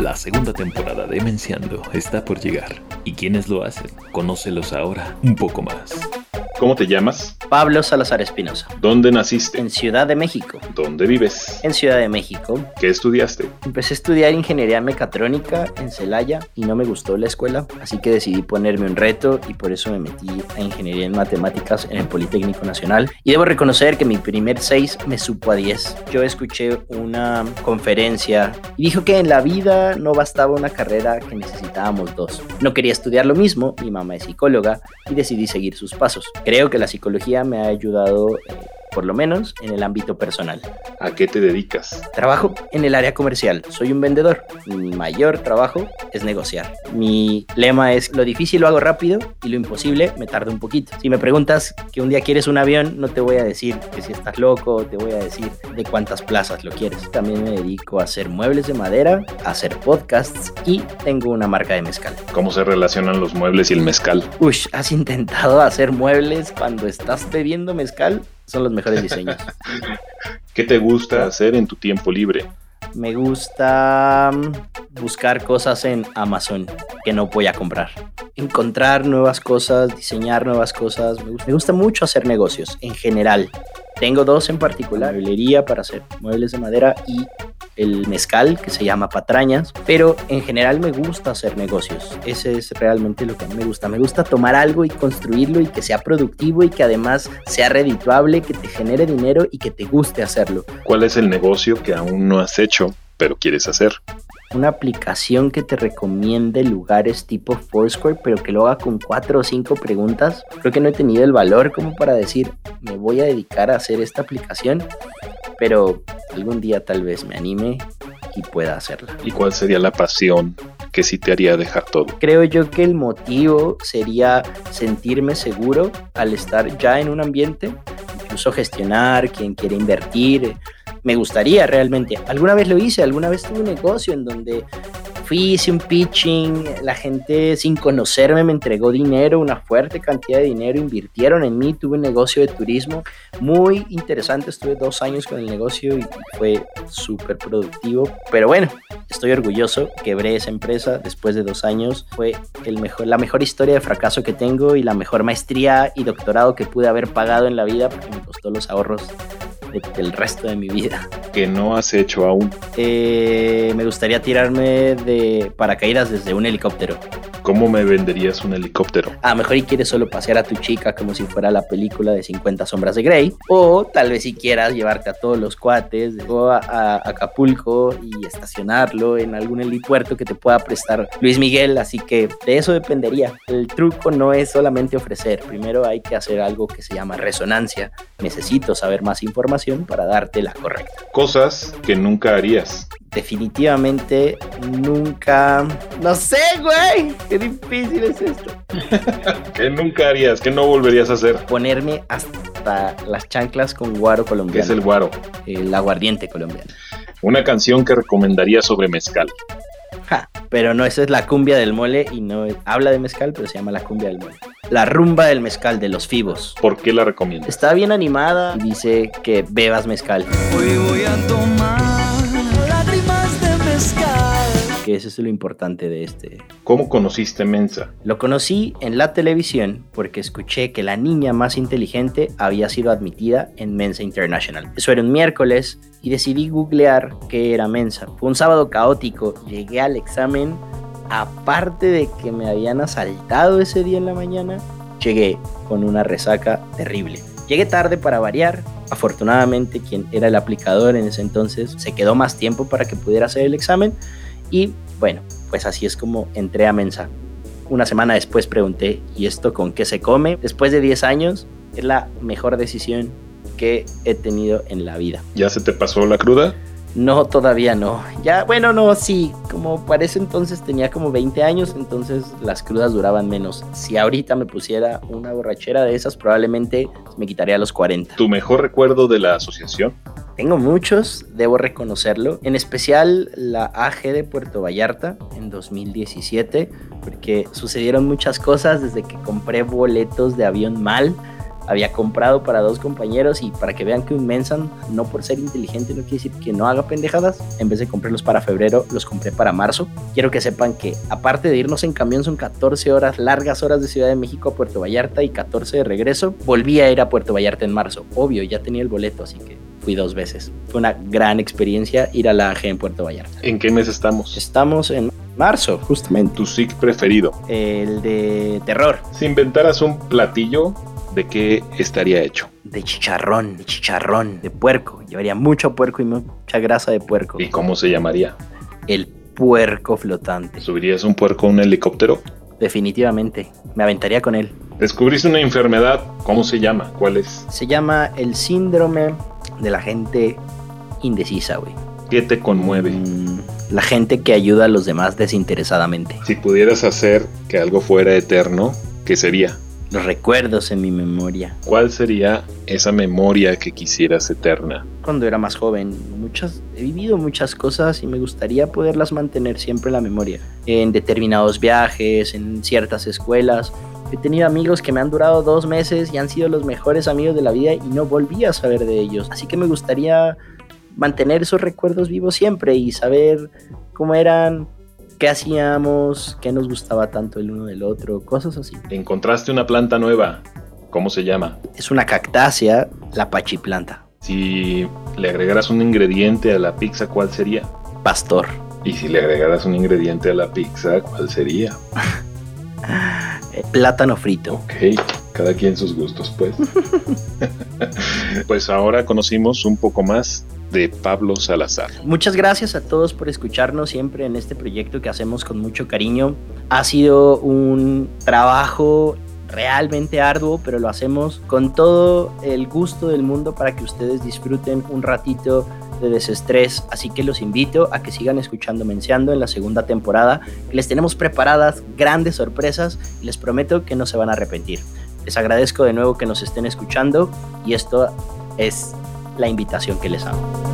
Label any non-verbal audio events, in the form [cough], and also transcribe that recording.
La segunda temporada de Menciando está por llegar. ¿Y quiénes lo hacen? Conócelos ahora un poco más. ¿Cómo te llamas? Pablo Salazar Espinosa. ¿Dónde naciste? En Ciudad de México. ¿Dónde vives? En Ciudad de México. ¿Qué estudiaste? Empecé a estudiar ingeniería mecatrónica en Celaya y no me gustó la escuela, así que decidí ponerme un reto y por eso me metí a ingeniería en matemáticas en el Politécnico Nacional. Y debo reconocer que mi primer 6 me supo a 10. Yo escuché una conferencia y dijo que en la vida no bastaba una carrera, que necesitábamos dos. No quería estudiar lo mismo, mi mamá es psicóloga y decidí seguir sus pasos creo que la psicología me ha ayudado eh, por lo menos en el ámbito personal. ¿A qué te dedicas? Trabajo en el área comercial, soy un vendedor. Mi mayor trabajo es negociar. Mi lema es lo difícil lo hago rápido y lo imposible me tarda un poquito. Si me preguntas que un día quieres un avión, no te voy a decir que si estás loco, te voy a decir de cuántas plazas lo quieres. También me dedico a hacer muebles de madera, a hacer podcasts y tengo una marca de mezcal. ¿Cómo se relacionan los muebles y el mezcal? Ush, ¿has intentado hacer muebles cuando estás bebiendo mezcal? Son los mejores diseños. [laughs] ¿Qué te gusta hacer en tu tiempo libre? Me gusta mm, buscar cosas en Amazon que no voy a comprar. Encontrar nuevas cosas, diseñar nuevas cosas. Me gusta mucho hacer negocios en general. Tengo dos en particular, mueblería para hacer muebles de madera y el mezcal que se llama patrañas, pero en general me gusta hacer negocios. Ese es realmente lo que a mí me gusta. Me gusta tomar algo y construirlo y que sea productivo y que además sea redituable, que te genere dinero y que te guste hacerlo. ¿Cuál es el negocio que aún no has hecho pero quieres hacer? una aplicación que te recomiende lugares tipo Foursquare, pero que lo haga con cuatro o cinco preguntas. Creo que no he tenido el valor como para decir, me voy a dedicar a hacer esta aplicación, pero algún día tal vez me anime y pueda hacerla. ¿Y cuál sería la pasión que sí te haría dejar todo? Creo yo que el motivo sería sentirme seguro al estar ya en un ambiente, incluso gestionar, quien quiere invertir, me gustaría realmente. Alguna vez lo hice, alguna vez tuve un negocio en donde hice un pitching, la gente sin conocerme me entregó dinero, una fuerte cantidad de dinero, invirtieron en mí, tuve un negocio de turismo muy interesante, estuve dos años con el negocio y fue súper productivo, pero bueno, estoy orgulloso, quebré esa empresa después de dos años, fue el mejor, la mejor historia de fracaso que tengo y la mejor maestría y doctorado que pude haber pagado en la vida porque me costó los ahorros del resto de mi vida. ¿Que no has hecho aún? Eh, me gustaría tirarme de paracaídas desde un helicóptero. ¿Cómo me venderías un helicóptero? A lo mejor y quieres solo pasear a tu chica como si fuera la película de 50 sombras de Grey. O tal vez si quieras llevarte a todos los cuates a, a, Acapulco y estacionarlo en algún helipuerto que te pueda prestar Luis Miguel. Así que de eso dependería. El truco no es solamente ofrecer. Primero hay que hacer algo que se llama resonancia. Necesito saber más información para darte la correcta. Cosas que nunca harías definitivamente nunca. No sé, güey. Qué difícil es esto. [laughs] ¿Qué nunca harías? ¿Qué no volverías a hacer? Ponerme hasta las chanclas con guaro colombiano. ¿Qué es el guaro? El aguardiente colombiano. Una canción que recomendaría sobre mezcal. Ja, pero no, esa es la cumbia del mole y no habla de mezcal, pero se llama la cumbia del mole. La rumba del mezcal de los Fibos. ¿Por qué la recomiendas? Está bien animada y dice que bebas mezcal. Hoy voy a tomar que eso es lo importante de este. ¿Cómo conociste Mensa? Lo conocí en la televisión porque escuché que la niña más inteligente había sido admitida en Mensa International. Eso era un miércoles y decidí googlear qué era Mensa. Fue un sábado caótico, llegué al examen, aparte de que me habían asaltado ese día en la mañana, llegué con una resaca terrible. Llegué tarde para variar. Afortunadamente, quien era el aplicador en ese entonces se quedó más tiempo para que pudiera hacer el examen. Y bueno, pues así es como entré a Mensa. Una semana después pregunté, ¿y esto con qué se come? Después de 10 años, es la mejor decisión que he tenido en la vida. ¿Ya se te pasó la cruda? No, todavía no. Ya, bueno, no, sí. Como parece entonces tenía como 20 años, entonces las crudas duraban menos. Si ahorita me pusiera una borrachera de esas, probablemente me quitaría los 40. ¿Tu mejor recuerdo de la asociación? Tengo muchos, debo reconocerlo. En especial la AG de Puerto Vallarta en 2017, porque sucedieron muchas cosas desde que compré boletos de avión mal había comprado para dos compañeros y para que vean que un Mensan, no por ser inteligente, no quiere decir que no haga pendejadas. En vez de comprarlos para febrero, los compré para marzo. Quiero que sepan que aparte de irnos en camión son 14 horas, largas horas de Ciudad de México a Puerto Vallarta y 14 de regreso. Volví a ir a Puerto Vallarta en marzo. Obvio, ya tenía el boleto, así que fui dos veces. Fue una gran experiencia ir a la AG en Puerto Vallarta. ¿En qué mes estamos? Estamos en marzo, justamente. Tu SIC preferido. El de terror. Si inventaras un platillo, ¿de qué estaría hecho? De chicharrón, de chicharrón, de puerco. Llevaría mucho puerco y mucha grasa de puerco. ¿Y cómo se llamaría? El puerco flotante. ¿Subirías un puerco a un helicóptero? Definitivamente. Me aventaría con él. Descubriste una enfermedad, ¿cómo se llama? ¿Cuál es? Se llama el síndrome de la gente indecisa, güey. ¿Qué te conmueve? Mm, la gente que ayuda a los demás desinteresadamente. Si pudieras hacer que algo fuera eterno, ¿qué sería? Los recuerdos en mi memoria. ¿Cuál sería esa memoria que quisieras eterna? Cuando era más joven, muchas, he vivido muchas cosas y me gustaría poderlas mantener siempre en la memoria. En determinados viajes, en ciertas escuelas. He tenido amigos que me han durado dos meses y han sido los mejores amigos de la vida y no volví a saber de ellos. Así que me gustaría mantener esos recuerdos vivos siempre y saber cómo eran, qué hacíamos, qué nos gustaba tanto el uno del otro, cosas así. Encontraste una planta nueva. ¿Cómo se llama? Es una cactácea, la pachiplanta. Si le agregaras un ingrediente a la pizza, ¿cuál sería? Pastor. Y si le agregaras un ingrediente a la pizza, ¿cuál sería? [laughs] Plátano frito. Ok, cada quien sus gustos, pues. [laughs] pues ahora conocimos un poco más de Pablo Salazar. Muchas gracias a todos por escucharnos siempre en este proyecto que hacemos con mucho cariño. Ha sido un trabajo realmente arduo, pero lo hacemos con todo el gusto del mundo para que ustedes disfruten un ratito de desestrés. Así que los invito a que sigan escuchando Menciando en la segunda temporada. Les tenemos preparadas grandes sorpresas y les prometo que no se van a arrepentir. Les agradezco de nuevo que nos estén escuchando y esto es la invitación que les hago.